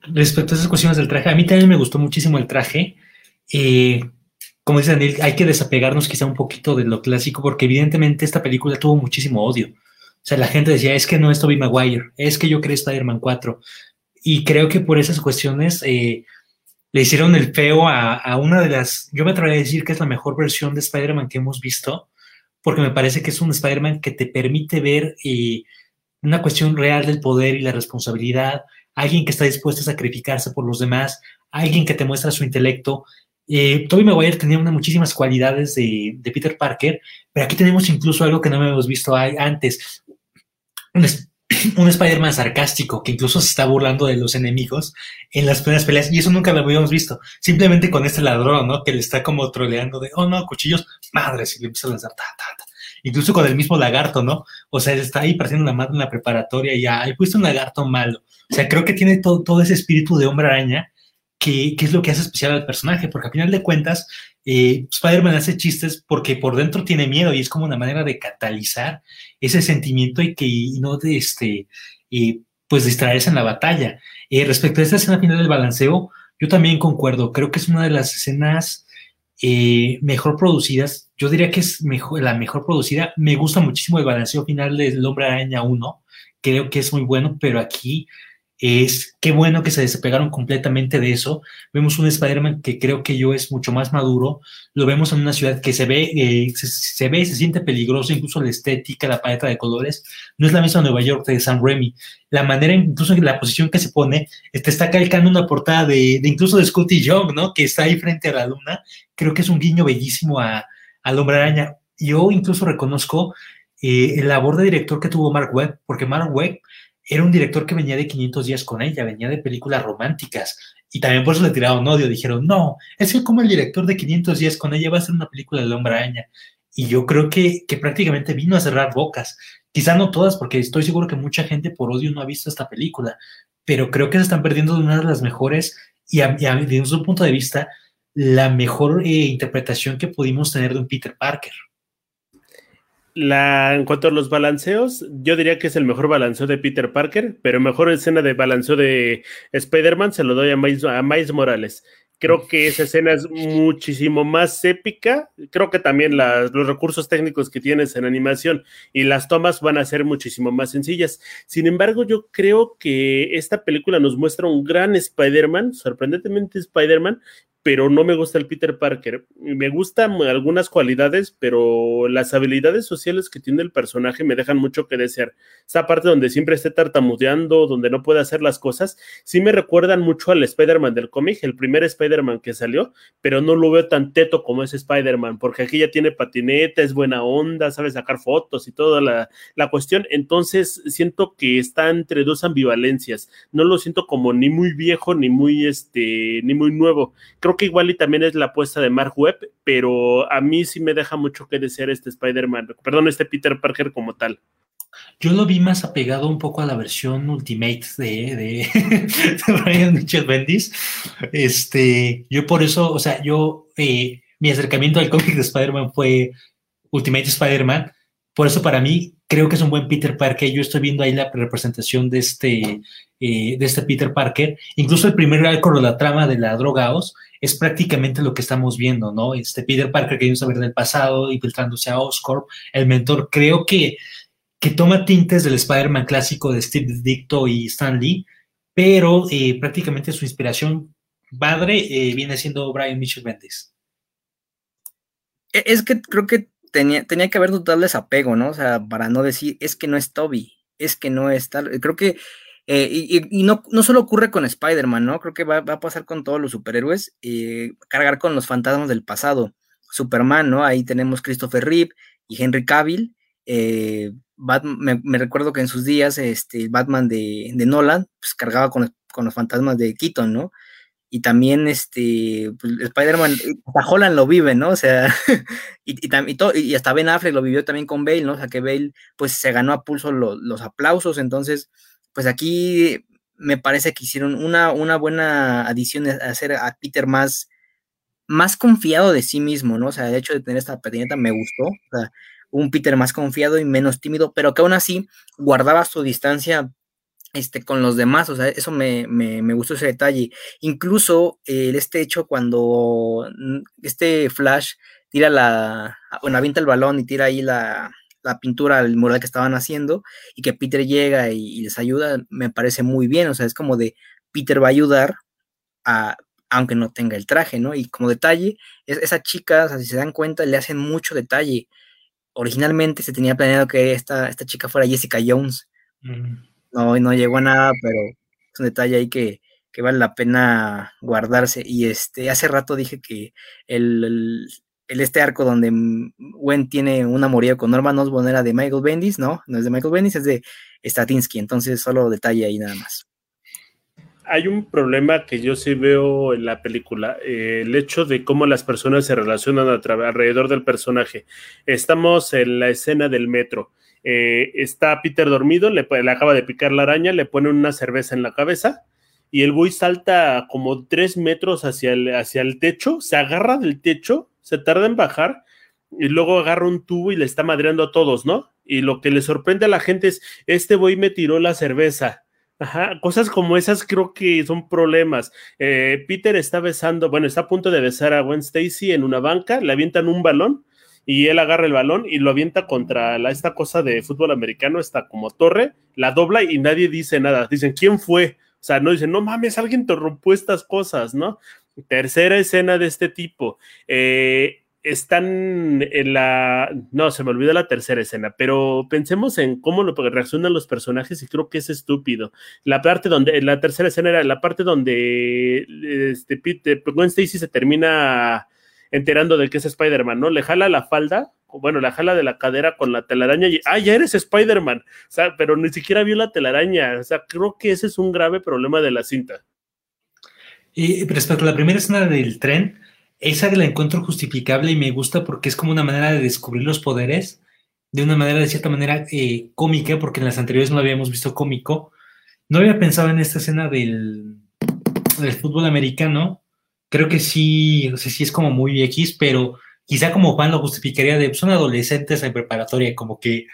Respecto a esas cuestiones del traje, a mí también me gustó muchísimo el traje. Eh, como dice Daniel, hay que desapegarnos quizá un poquito de lo clásico porque evidentemente esta película tuvo muchísimo odio. O sea, la gente decía, es que no es Tobey Maguire, es que yo creé Spider-Man 4. Y creo que por esas cuestiones eh, le hicieron el feo a, una de las, yo me atrevería a decir que es la mejor versión de Spider-Man que hemos visto, porque me parece que es un Spider-Man que te permite ver eh, una cuestión real del poder y la responsabilidad, alguien que está dispuesto a sacrificarse por los demás, alguien que te muestra su intelecto. Eh, Tobey Maguire tenía muchísimas cualidades de, de, Peter Parker, pero aquí tenemos incluso algo que no hemos visto antes, un, un Spider-Man sarcástico que incluso se está burlando de los enemigos en las primeras peleas y eso nunca lo habíamos visto. Simplemente con este ladrón, ¿no? Que le está como troleando de, oh no, cuchillos, madres, y le empieza a lanzar, ta, ta, ta. Incluso con el mismo lagarto, ¿no? O sea, está ahí pareciendo una madre en la preparatoria y ya, he puesto un lagarto malo. O sea, creo que tiene todo, todo ese espíritu de hombre araña que, es lo que hace especial al personaje, porque al final de cuentas, eh, Spider-Man hace chistes porque por dentro tiene miedo y es como una manera de catalizar ese sentimiento y que no de este, pues distraerse en la batalla. Eh, respecto a esta escena final del balanceo, yo también concuerdo, creo que es una de las escenas eh, mejor producidas, yo diría que es mejor, la mejor producida, me gusta muchísimo el balanceo final del Hombre Araña 1, creo que es muy bueno, pero aquí es qué bueno que se despegaron completamente de eso. Vemos un Spider-Man que creo que yo es mucho más maduro. Lo vemos en una ciudad que se ve, eh, se, ve y se siente peligroso, incluso la estética, la paleta de colores. No es la misma Nueva York de Sam Raimi. La manera, incluso la posición que se pone, este, está calcando una portada de, incluso de Scotty Young, ¿no? Que está ahí frente a la luna. Creo que es un guiño bellísimo a, al Hombre Araña. Yo incluso reconozco eh, el labor de director que tuvo Mark Webb, porque Mark Webb era un director que venía de 500 días con ella, venía de películas románticas. Y también por eso le tiraron odio. Dijeron, no, es que como el director de 500 días con ella va a ser una película de hombre araña. Y yo creo que, que prácticamente vino a cerrar bocas. Quizá no todas, porque estoy seguro que mucha gente por odio no ha visto esta película. Pero creo que se están perdiendo de una de las mejores y, a, desde un punto de vista, la mejor eh, interpretación que pudimos tener de un Peter Parker. La, en cuanto a los balanceos, yo diría que es el mejor balanceo de Peter Parker, pero mejor escena de balanceo de Spider-Man se lo doy a Miles, Morales. Creo que esa escena es muchísimo más épica. Creo que también los recursos técnicos que tienes en animación y las tomas van a ser muchísimo más sencillas. Sin embargo, yo creo que esta película nos muestra un gran Spider-Man, sorprendentemente Spider-Man, pero no me gusta el Peter Parker. Me gustan algunas cualidades, pero las habilidades sociales que tiene el personaje me dejan mucho que desear. Esa parte donde siempre esté tartamudeando, donde no puede hacer las cosas, sí me recuerdan mucho al Spider-Man del cómic, el primer Spider-Man que salió, pero no lo veo tan teto como ese Spider-Man, porque aquí ya tiene patineta, es buena onda, sabe sacar fotos y toda la, la cuestión. Entonces siento que está entre dos ambivalencias. No lo siento como ni muy viejo, ni muy, este, ni muy nuevo. Creo que igual y también es la apuesta de Mark Webb, pero a mí sí me deja mucho que desear este Spider-Man, perdón, este Peter Parker como tal. Yo lo vi más apegado un poco a la versión Ultimate de, de, Ryan Mitchell Bendis. Este, yo por eso, o sea, yo, eh, mi acercamiento al cómic de Spider-Man fue Ultimate Spider-Man. Por eso para mí creo que es un buen Peter Parker. Yo estoy viendo ahí la representación de este, eh, de este Peter Parker. Incluso el primer arco de la trama de la droga Oz es prácticamente lo que estamos viendo, ¿no? Este Peter Parker queriendo saber del pasado, infiltrándose a Oscorp, el mentor, creo que, que toma tintes del Spider-Man clásico de Steve Dicto y Stan Lee, pero eh, prácticamente su inspiración padre eh, viene siendo Brian Mitchell Bendis. E, es que creo que tenía, tenía que haber total desapego, ¿no? O sea, para no decir, es que no es Toby, es que no es tal. Creo que eh, y, no, no, solo ocurre con Spider-Man, ¿no? Creo que va, a pasar con todos los superhéroes, eh, cargar con los fantasmas del pasado. Superman, ¿no? Ahí tenemos Christopher Reeve y Henry Cavill. Eh, me, recuerdo que en sus días este, Batman de, de Nolan pues, cargaba con, con, los fantasmas de Keaton, ¿no? Y también este, pues, Spider-Man, hasta Holland lo vive, ¿no? O sea, y, y, y, hasta Ben Affleck lo vivió también con Bale, ¿no? O sea, que Bale pues se ganó a pulso los aplausos, entonces pues aquí me parece que hicieron una, una buena adición a hacer a Peter más, más confiado de sí mismo, ¿no? O sea, el hecho de tener esta patineta me gustó. O sea, un Peter más confiado y menos tímido, pero que aún así guardaba su distancia este, con los demás, o sea, eso me, gustó ese detalle. Incluso eh, este hecho cuando este Flash tira la, bueno, avienta el balón y tira ahí la, pintura, el mural que estaban haciendo, y que Peter llega y, les ayuda, me parece muy bien, o sea, es como de Peter va a ayudar a, aunque no tenga el traje, ¿no? Y como detalle, es, esa chica, o sea, si se dan cuenta, le hacen mucho detalle. Originalmente se tenía planeado que esta, esta chica fuera Jessica Jones. No, no llegó a nada, pero es un detalle ahí que, vale la pena guardarse. Y este, hace rato dije que el, este arco donde Gwen tiene un amorío con Norman Osborn era de Michael Bendis, ¿no? No es de Michael Bendis, es de Statinsky, entonces solo detalle ahí nada más. Hay un problema que yo sí veo en la película, eh, el hecho de cómo las personas se relacionan alrededor del personaje. Estamos en la escena del metro eh, está Peter dormido, le, acaba de picar la araña, le ponen una cerveza en la cabeza y el güey salta como tres metros hacia el, hacia el techo, se agarra del techo, se tarda en bajar y luego agarra un tubo y le está madreando a todos, ¿no? Y lo que le sorprende a la gente es, este güey me tiró la cerveza. Ajá, cosas como esas creo que son problemas. Eh, Peter está besando, bueno, está a punto de besar a Gwen Stacy en una banca, le avientan un balón y él agarra el balón y lo avienta contra la, esta cosa de fútbol americano, está como torre, la dobla y nadie dice nada. Dicen, ¿quién fue? O sea, no dicen, no mames, alguien interrumpió estas cosas, ¿no? Tercera escena de este tipo. Eh, están en la. No, se me olvidó la tercera escena, pero pensemos en cómo lo reaccionan los personajes y creo que es estúpido. La parte donde. La tercera escena era la parte donde este, Pete, Gwen Stacy se termina enterando de que es Spider-Man, ¿no? Le jala la falda, bueno, la jala de la cadera con la telaraña y, ah, ya eres Spider-Man, o sea, pero ni siquiera vio la telaraña, o sea, creo que ese es un grave problema de la cinta. Y respecto a la primera escena del tren, esa la encuentro justificable y me gusta porque es como una manera de descubrir los poderes de una manera, de cierta manera, eh, cómica, porque en las anteriores no habíamos visto cómico. No había pensado en esta escena del, del fútbol americano, creo que sí, o sea, sí es como muy X, pero quizá como Juan lo justificaría de, son adolescentes en preparatoria, como que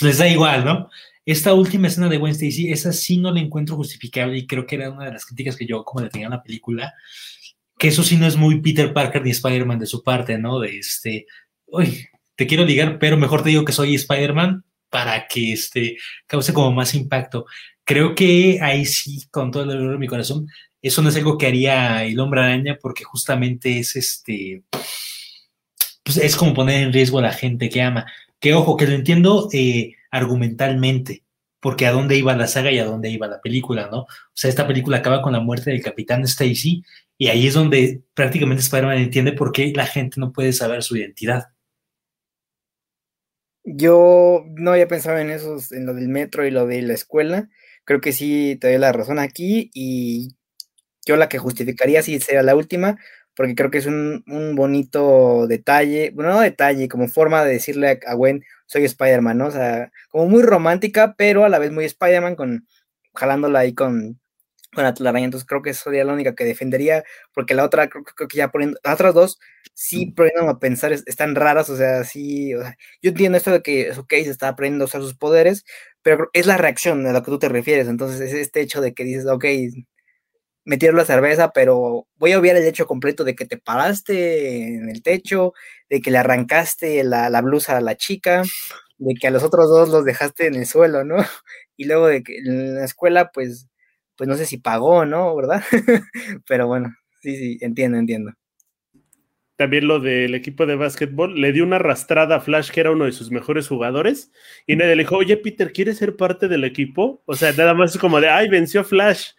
les da igual, ¿no? Esta última escena de Wednesday, sí, esa sí no la encuentro justificable y creo que era una de las críticas que yo como le tenía a la película, que eso sí no es muy Peter Parker ni Spider-Man de su parte, ¿no? De este, uy, te quiero ligar, pero mejor te digo que soy Spider-Man para que este, cause como más impacto. Creo que ahí sí, con todo el dolor de mi corazón, eso no es algo que haría el hombre araña porque justamente es este, pues es como poner en riesgo a la gente que ama. Que ojo, que lo entiendo eh, argumentalmente, porque a dónde iba la saga y a dónde iba la película, ¿no? O sea, esta película acaba con la muerte del capitán Stacy y ahí es donde prácticamente Spider-Man entiende por qué la gente no puede saber su identidad. Yo no había pensado en eso, en lo del metro y lo de la escuela. Creo que sí te doy la razón aquí y yo la que justificaría sí sería la última, porque creo que es un, bonito detalle, bueno, no detalle, como forma de decirle a, Gwen, soy Spider-Man, ¿no? O sea, como muy romántica, pero a la vez muy Spider-Man, con, jalándola ahí con, con la telaraña. Entonces creo que eso sería la única que defendería, porque la otra, creo, que ya poniendo, las otras dos, sí poniendo a pensar, están raras, o sea, sí, o sea, yo entiendo esto de que, ok, se está aprendiendo a usar sus poderes, pero es la reacción a lo que tú te refieres, entonces es este hecho de que dices, ok, metieron la cerveza, pero voy a obviar el hecho completo de que te paraste en el techo, de que le arrancaste la, blusa a la chica, de que a los otros dos los dejaste en el suelo, ¿no? Y luego de que en la escuela, pues, pues no sé si pagó, ¿no? ¿Verdad? pero bueno, sí, sí, entiendo, entiendo. También lo del equipo de básquetbol, le dio una arrastrada a Flash, que era uno de sus mejores jugadores, y nadie le dijo, oye, Peter, ¿quieres ser parte del equipo? O sea, nada más es como de, ay, venció Flash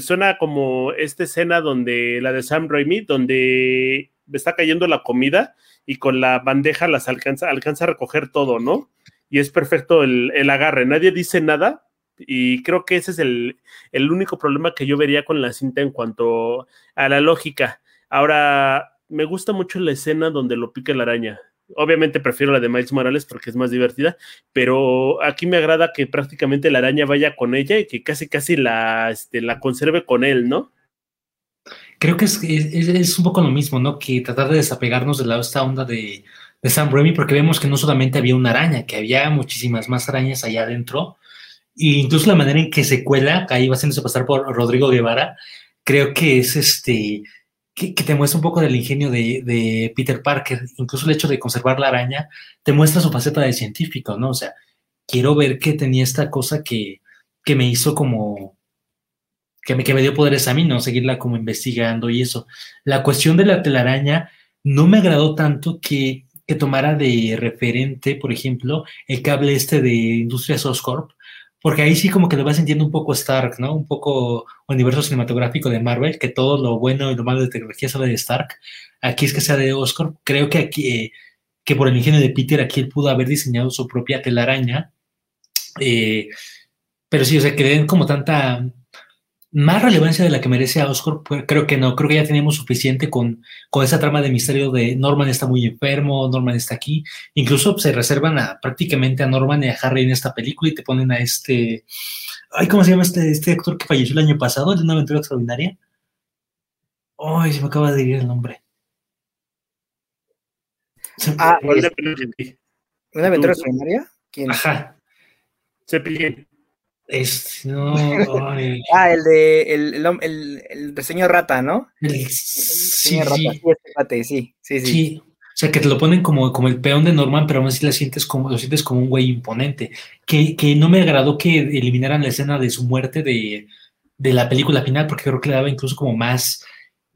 suena como esta escena donde la de Sam Raimi, donde está cayendo la comida y con la bandeja las alcanza, alcanza a recoger todo, ¿no? Y es perfecto el, agarre, nadie dice nada y creo que ese es el, el, único problema que yo vería con la cinta en cuanto a la lógica. Ahora, me gusta mucho la escena donde lo pica la araña. Obviamente prefiero la de Miles Morales porque es más divertida, pero aquí me agrada que prácticamente la araña vaya con ella y que casi casi la, este, conserve con él, ¿no? Creo que es, es, un poco lo mismo, ¿no? Que tratar de desapegarnos de la, esta onda de, de Sam Raimi, porque vemos que no solamente había una araña, que había muchísimas más arañas allá adentro, e incluso la manera en que se cuela, ahí va haciéndose pasar por Rodrigo Guevara, creo que es este, que, te muestra un poco del ingenio de, Peter Parker, incluso el hecho de conservar la araña, te muestra su faceta de científico, ¿no? O sea, quiero ver que tenía esta cosa que, que me hizo como, que me, que me dio poderes a mí, ¿no? Seguirla como investigando y eso. La cuestión de la telaraña no me agradó tanto que que tomara de referente, por ejemplo, el cable este de Industrias Oscorp, porque ahí sí como que lo vas sintiendo un poco Stark, ¿no? Un poco universo cinematográfico de Marvel, que todo lo bueno y lo malo de tecnología sale de Stark. Aquí es que sea de Oscorp. Creo que aquí, eh, que por el ingenio de Peter, aquí él pudo haber diseñado su propia telaraña. Eh, pero sí, o sea, que den como tanta más relevancia de la que merece a Oscar, pues, creo que no, creo que ya tenemos suficiente con, con esa trama de misterio de Norman está muy enfermo, Norman está aquí, incluso se reservan a, prácticamente a Norman y a Harry en esta película y te ponen a este, ay, ¿cómo se llama este, este actor que falleció el año pasado, de una aventura extraordinaria? Ay, se me acaba de ir el nombre. Ah, ¿Una aventura extraordinaria? ¿Quién? Ajá. Cepillín. Es, no, ah, el de el, el, el, señor rata, ¿no? sí, rata, sí. sí, sí, sí, O sea, que te lo ponen como, como el peón de Norman, pero aún así lo sientes como, lo sientes como un güey imponente. Que, que no me agradó que eliminaran la escena de su muerte de, de la película final, porque creo que le daba incluso como más,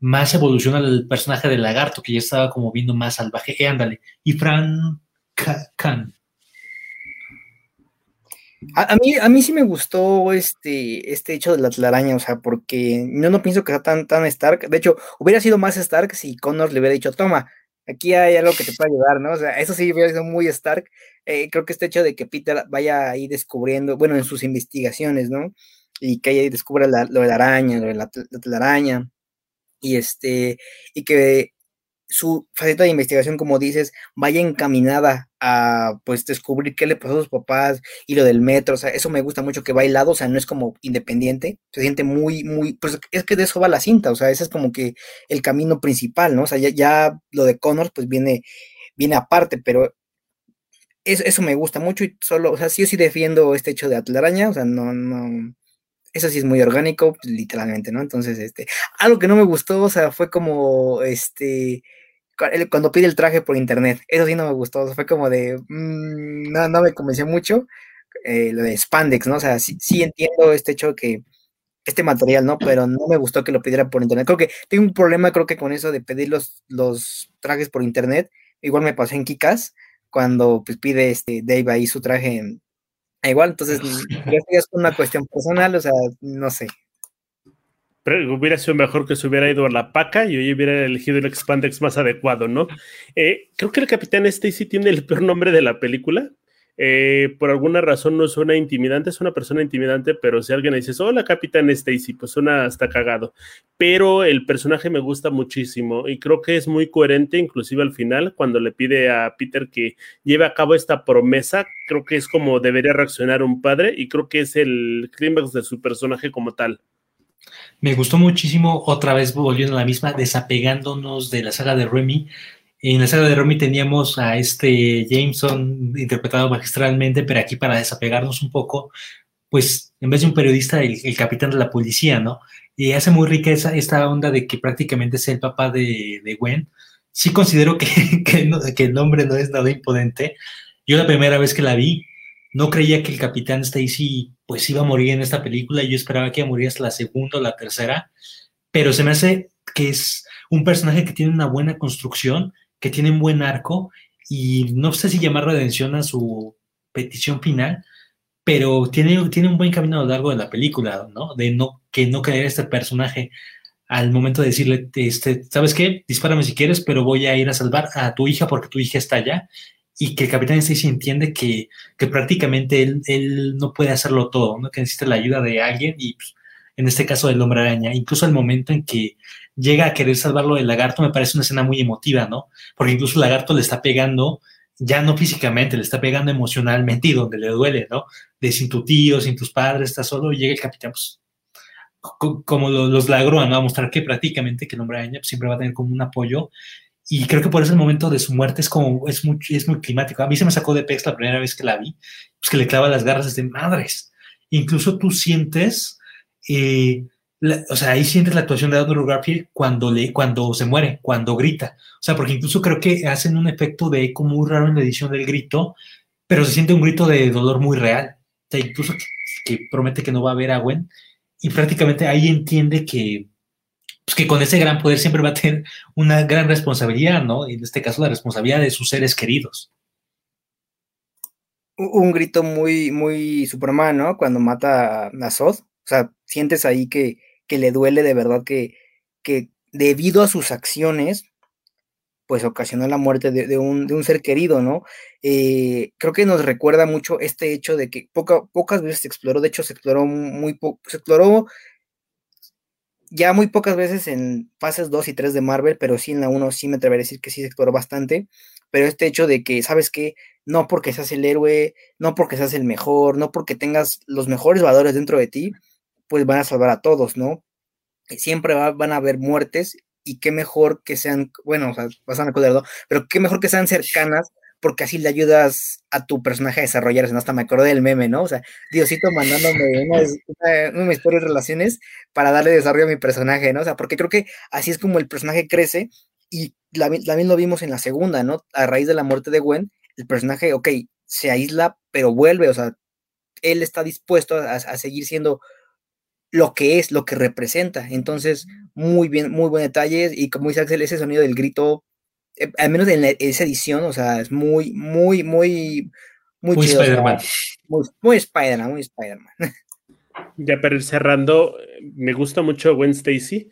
más evolución al personaje del lagarto, que ya estaba como viendo más salvaje. Eh, ándale. Y Fran Khan. A, mí, a mí sí me gustó este, este hecho de la telaraña, o sea, porque yo no pienso que sea tan, tan Stark. De hecho, hubiera sido más Stark si Connor le hubiera dicho, toma, aquí hay algo que te puede ayudar, ¿no? O sea, eso sí hubiera sido muy Stark. Eh, creo que este hecho de que Peter vaya ahí descubriendo, bueno, en sus investigaciones, ¿no? Y que ahí descubra lo de la araña, lo de la, la telaraña, y este, y que su faceta de investigación, como dices, vaya encaminada a pues descubrir qué le pasó a sus papás y lo del metro, o sea, eso me gusta mucho que va lado, o sea, no es como independiente, se siente muy, muy, pues es que de eso va la cinta, o sea, ese es como que el camino principal, ¿no? O sea, ya, lo de Connors pues viene, viene aparte, pero eso, eso me gusta mucho y solo, o sea, sí o sí defiendo este hecho de Atlaraña, o sea, no, no, eso sí es muy orgánico, literalmente, ¿no? Entonces, este, algo que no me gustó, o sea, fue como, este, cuando pide el traje por internet. Eso sí no me gustó. fue como de. Mm, no, no me convenció mucho. Eh, lo de Spandex, ¿no? O sea, sí, sí, entiendo este hecho que. Este material, ¿no? Pero no me gustó que lo pidiera por internet. Creo que tengo un problema, creo que con eso de pedir los, los trajes por internet. Igual me pasó en Kikas, cuando pues, pide este Dave ahí su traje. Igual, entonces, ya es una cuestión personal, o sea, no sé hubiera sido mejor que se hubiera ido a la paca y hoy hubiera elegido el expandex más adecuado, ¿no? Eh, creo que el Capitán Stacy tiene el peor nombre de la película. Eh, por alguna razón no suena intimidante, es una persona intimidante, pero si alguien le dice, hola Capitán Stacy, pues suena hasta cagado. Pero el personaje me gusta muchísimo y creo que es muy coherente, inclusive al final, cuando le pide a Peter que lleve a cabo esta promesa, creo que es como debería reaccionar un padre y creo que es el clímax de su personaje como tal. Me gustó muchísimo, otra vez volviendo a la misma, desapegándonos de la saga de Remy. En la saga de Remy teníamos a este Jameson interpretado magistralmente, pero aquí para desapegarnos un poco, pues en vez de un periodista, el, capitán de la policía, ¿no? Y hace muy rica esa, esta onda de que prácticamente es el papá de, Gwen. Sí considero que, que, que el nombre no es nada imponente. Yo la primera vez que la vi, no creía que el capitán Stacy pues iba a morir en esta película. Yo esperaba que iba a morir hasta la segunda o la tercera. Pero se me hace que es un personaje que tiene una buena construcción, que tiene un buen arco y no sé si llamar redención a su petición final, pero tiene, tiene un buen camino a lo largo de la película, ¿no? De no, que no creer este personaje al momento de decirle, este, ¿sabes qué? Dispárame si quieres, pero voy a ir a salvar a tu hija porque tu hija está allá y que el capitán Stacy entiende que, prácticamente él, no puede hacerlo todo, ¿no? que necesita la ayuda de alguien y pues, en este caso del hombre araña, incluso el momento en que llega a querer salvarlo del lagarto me parece una escena muy emotiva, ¿no? Porque incluso el lagarto le está pegando, ya no físicamente, le está pegando emocionalmente y donde le duele, ¿no? De sin tu tío, sin tus padres, estás solo y llega el capitán, pues, como los lagró, ¿no? A mostrar que prácticamente que el hombre araña pues, siempre va a tener como un apoyo y creo que por eso el momento de su muerte es como, es muy, es muy climático. A mí se me sacó de pex la primera vez que la vi, pues que le clava las garras de madres. Incluso tú sientes, eh, o sea, ahí sientes la actuación de Andrew Garfield cuando, le, cuando se muere, cuando grita. O sea, porque incluso creo que hacen un efecto de eco muy raro en la edición del grito, pero se siente un grito de dolor muy real. O sea, incluso que, que promete que no va a ver a Gwen. Y prácticamente ahí entiende que, pues que con ese gran poder siempre va a tener una gran responsabilidad, ¿no? En este caso, la responsabilidad de sus seres queridos. Un grito muy, muy Superman, ¿no? Cuando mata a Zod. O sea, sientes ahí que, que le duele de verdad que, que debido a sus acciones, pues ocasionó la muerte de, un, de un, ser querido, ¿no? Eh, creo que nos recuerda mucho este hecho de que pocas veces se exploró, de hecho se exploró muy poco, se exploró ya muy pocas veces en fases 2 y 3 de Marvel, pero sí en la 1 sí me atrevería a decir que sí se exploró bastante, pero este hecho de que, ¿sabes qué? No porque seas el héroe, no porque seas el mejor, no porque tengas los mejores valores dentro de ti, pues van a salvar a todos, ¿no? Siempre van a haber muertes y qué mejor que sean, bueno, o sea, vas a acordar, pero qué mejor que sean cercanas porque así le ayudas a tu personaje a desarrollarse, ¿no? Hasta me acordé del meme, ¿no? O sea, Diosito mandándome una, historia de relaciones para darle desarrollo a mi personaje, ¿no? O sea, porque creo que así es como el personaje crece y también lo vimos en la segunda, ¿no? A raíz de la muerte de Gwen, el personaje, ok, se aísla, pero vuelve, o sea, él está dispuesto a, a seguir siendo lo que es, lo que representa. Entonces, muy bien, muy buen detalle. Y como dice Axel, ese sonido del grito eh, al menos en esa edición, o sea, es muy, muy, muy, muy, muy Spider-Man. muy, muy Spider-Man, muy Spider-Man. Ya para ir cerrando, me gusta mucho Gwen Stacy,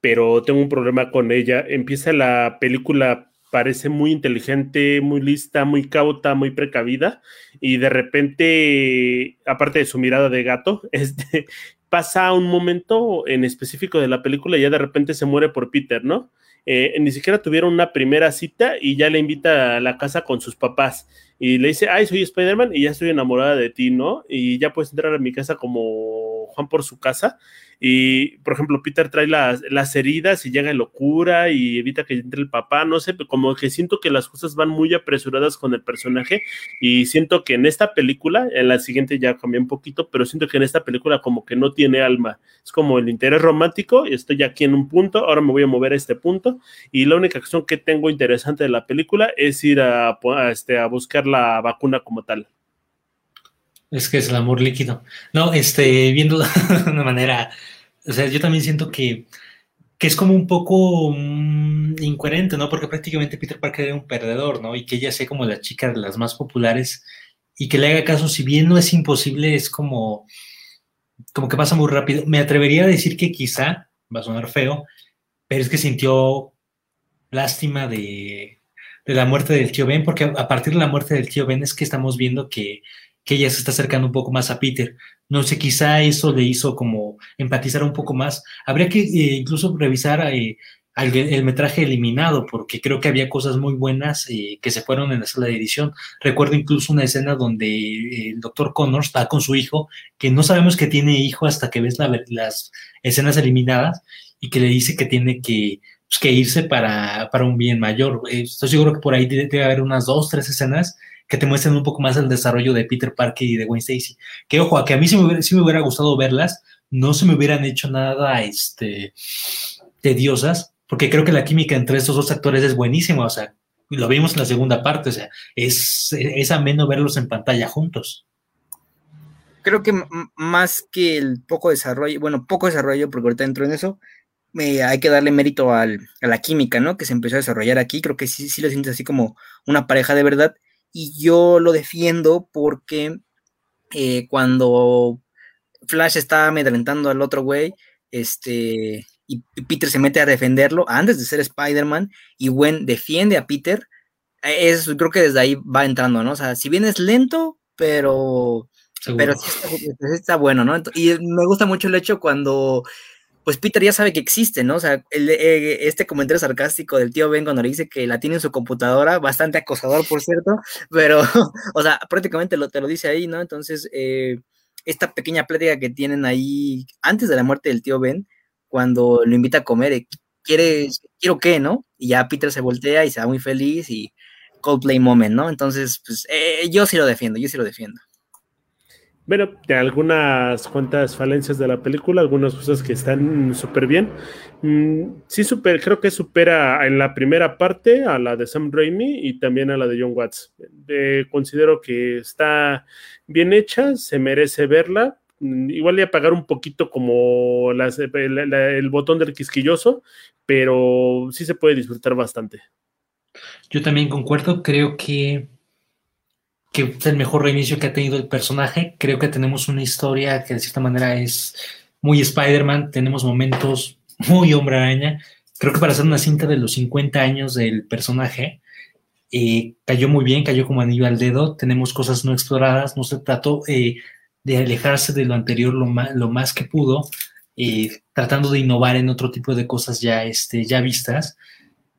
pero tengo un problema con ella. Empieza la película, parece muy inteligente, muy lista, muy cauta, muy precavida, y de repente, aparte de su mirada de gato, este, pasa un momento en específico de la película y ya de repente se muere por Peter, ¿no? Eh, ni siquiera tuvieron una primera cita y ya le invita a la casa con sus papás y le dice, ay, soy Spider-Man y ya estoy enamorada de ti, ¿no? Y ya puedes entrar a mi casa como Juan por su casa y, por ejemplo, Peter trae las, las heridas y llega en locura y evita que entre el papá, no sé, como que siento que las cosas van muy apresuradas con el personaje y siento que en esta película, en la siguiente ya cambié un poquito, pero siento que en esta película como que no tiene alma. Es como el interés romántico, estoy aquí en un punto, ahora me voy a mover a este punto y la única acción que tengo interesante de la película es ir a, este, a buscar la vacuna como tal. Es que es el amor líquido. No, este, viendo de una manera, o sea, yo también siento que, que es como un poco mm, incoherente, ¿no? Porque prácticamente Peter Parker era un perdedor, ¿no? Y que ella sea como la chica de las más populares y que le haga caso, si bien no es imposible, es como, como que pasa muy rápido. Me atrevería a decir que quizá, va a sonar feo, pero es que sintió lástima de, de la muerte del tío Ben, porque a partir de la muerte del tío Ben es que estamos viendo que que ella se está acercando un poco más a Peter. No sé, quizá eso le hizo como empatizar un poco más. Habría que eh, incluso revisar eh, el, metraje eliminado, porque creo que había cosas muy buenas eh, que se fueron en la sala de edición. Recuerdo incluso una escena donde el doctor Connors está con su hijo, que no sabemos que tiene hijo hasta que ves las escenas eliminadas y que le dice que tiene que, pues, que irse para, para, un bien mayor. estoy seguro que por ahí debe haber unas dos, tres escenas que te muestren un poco más el desarrollo de Peter Parker y de Gwen Stacy. Que ojo, a que a mí sí me hubiera, gustado verlas, no se me hubieran hecho nada este, tediosas, porque creo que la química entre estos dos actores es buenísima, o sea, lo vimos en la segunda parte, o sea, es, es ameno verlos en pantalla juntos. Creo que más que el poco desarrollo, bueno, poco desarrollo, porque ahorita entro en eso, hay que darle mérito a la química, ¿no? Que se empezó a desarrollar aquí. Creo que sí, sí lo sientes así como una pareja de verdad y yo lo defiendo porque eh, cuando Flash está amedrentando al otro güey, este, y Peter se mete a defenderlo antes de ser Spider-Man, y Gwen defiende a Peter, es, creo que desde ahí va entrando, ¿no? O sea, si bien es lento, pero Pero sí está, bueno, ¿no? Y me gusta mucho el hecho cuando pues Peter ya sabe que existe, ¿no? O sea, eh, este comentario sarcástico del tío Ben cuando le dice que la tiene en su computadora, bastante acosador, por cierto, pero, o sea, prácticamente lo, te lo dice ahí, ¿no? Entonces, eh, esta pequeña plática que tienen ahí antes de la muerte del tío Ben, cuando lo invita a comer, eh, quiere, quiero qué, ¿no? Y ya Peter se voltea y se va muy feliz y Coldplay moment, ¿no? Entonces, pues yo sí lo defiendo, yo sí lo defiendo. Bueno, de algunas cuantas falencias de la película, algunas cosas que están súper bien. Mm, sí, super, creo que supera en la primera parte a la de Sam Raimi y también a la de John Watts. considero que está bien hecha, se merece verla. Mm, igual a apagar un poquito como el botón del quisquilloso, pero sí se puede disfrutar bastante. Yo también concuerdo, creo que que es el mejor reinicio que ha tenido el personaje. Creo que tenemos una historia que de cierta manera es muy Spider-Man, tenemos momentos muy hombre araña. Creo que para hacer una cinta de los 50 años del personaje, eh, cayó muy bien, cayó como anillo al dedo, tenemos cosas no exploradas, no se trató eh, de alejarse de lo anterior lo lo más que pudo, eh, tratando de innovar en otro tipo de cosas ya, este, ya vistas.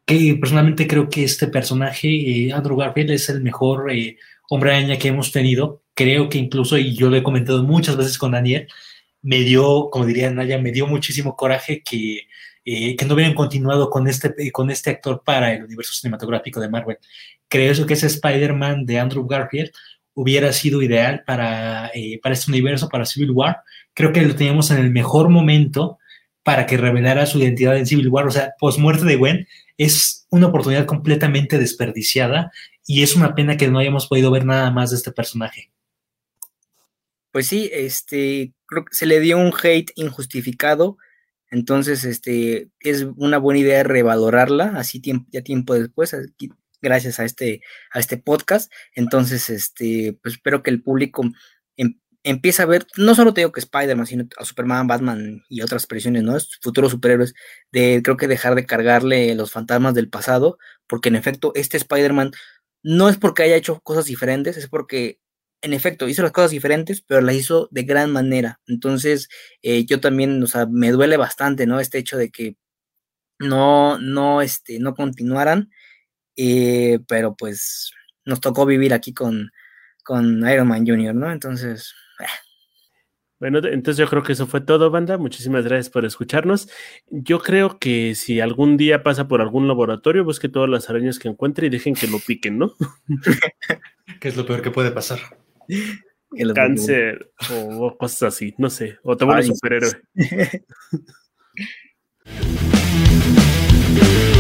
Que personalmente creo que este personaje, Andrew Garfield, es el mejor hombre araña que hemos tenido, creo que incluso, y yo lo he comentado muchas veces con Daniel, me dio, como diría Naya, me dio muchísimo coraje que, eh, que no hubieran continuado con este, con este actor para el universo cinematográfico de Marvel. Creo que ese Spider-Man de Andrew Garfield hubiera sido ideal para, eh, para este universo, para Civil War. Creo que lo teníamos en el mejor momento para que revelara su identidad en Civil War. O sea, post muerte de Gwen es una oportunidad completamente desperdiciada y es una pena que no hayamos podido ver nada más de este personaje. Pues sí, este, creo que se le dio un hate injustificado, entonces este, es una buena idea revalorarla, así tiempo, ya tiempo después, gracias a este, a este podcast, entonces este, pues espero que el público em, empiece a ver, no solo te digo que Spider-Man, sino a Superman, Batman y otras presiones, ¿no? Futuros superhéroes, de creo que dejar de cargarle los fantasmas del pasado, porque en efecto este Spider-Man no es porque haya hecho cosas diferentes, es porque en efecto hizo las cosas diferentes, pero las hizo de gran manera. Entonces, eh, yo también, o sea, me duele bastante, ¿no? Este hecho de que no, no, este, no continuaran, eh, pero pues nos tocó vivir aquí con, con Iron Man Jr., ¿no? Entonces, bueno, entonces yo creo que eso fue todo, banda. Muchísimas gracias por escucharnos. Yo creo que si algún día pasa por algún laboratorio, busque todas las arañas que encuentre y dejen que lo piquen, ¿no? ¿Qué es lo peor que puede pasar? Cáncer o, cosas así, no sé. O te vuelves superhéroe.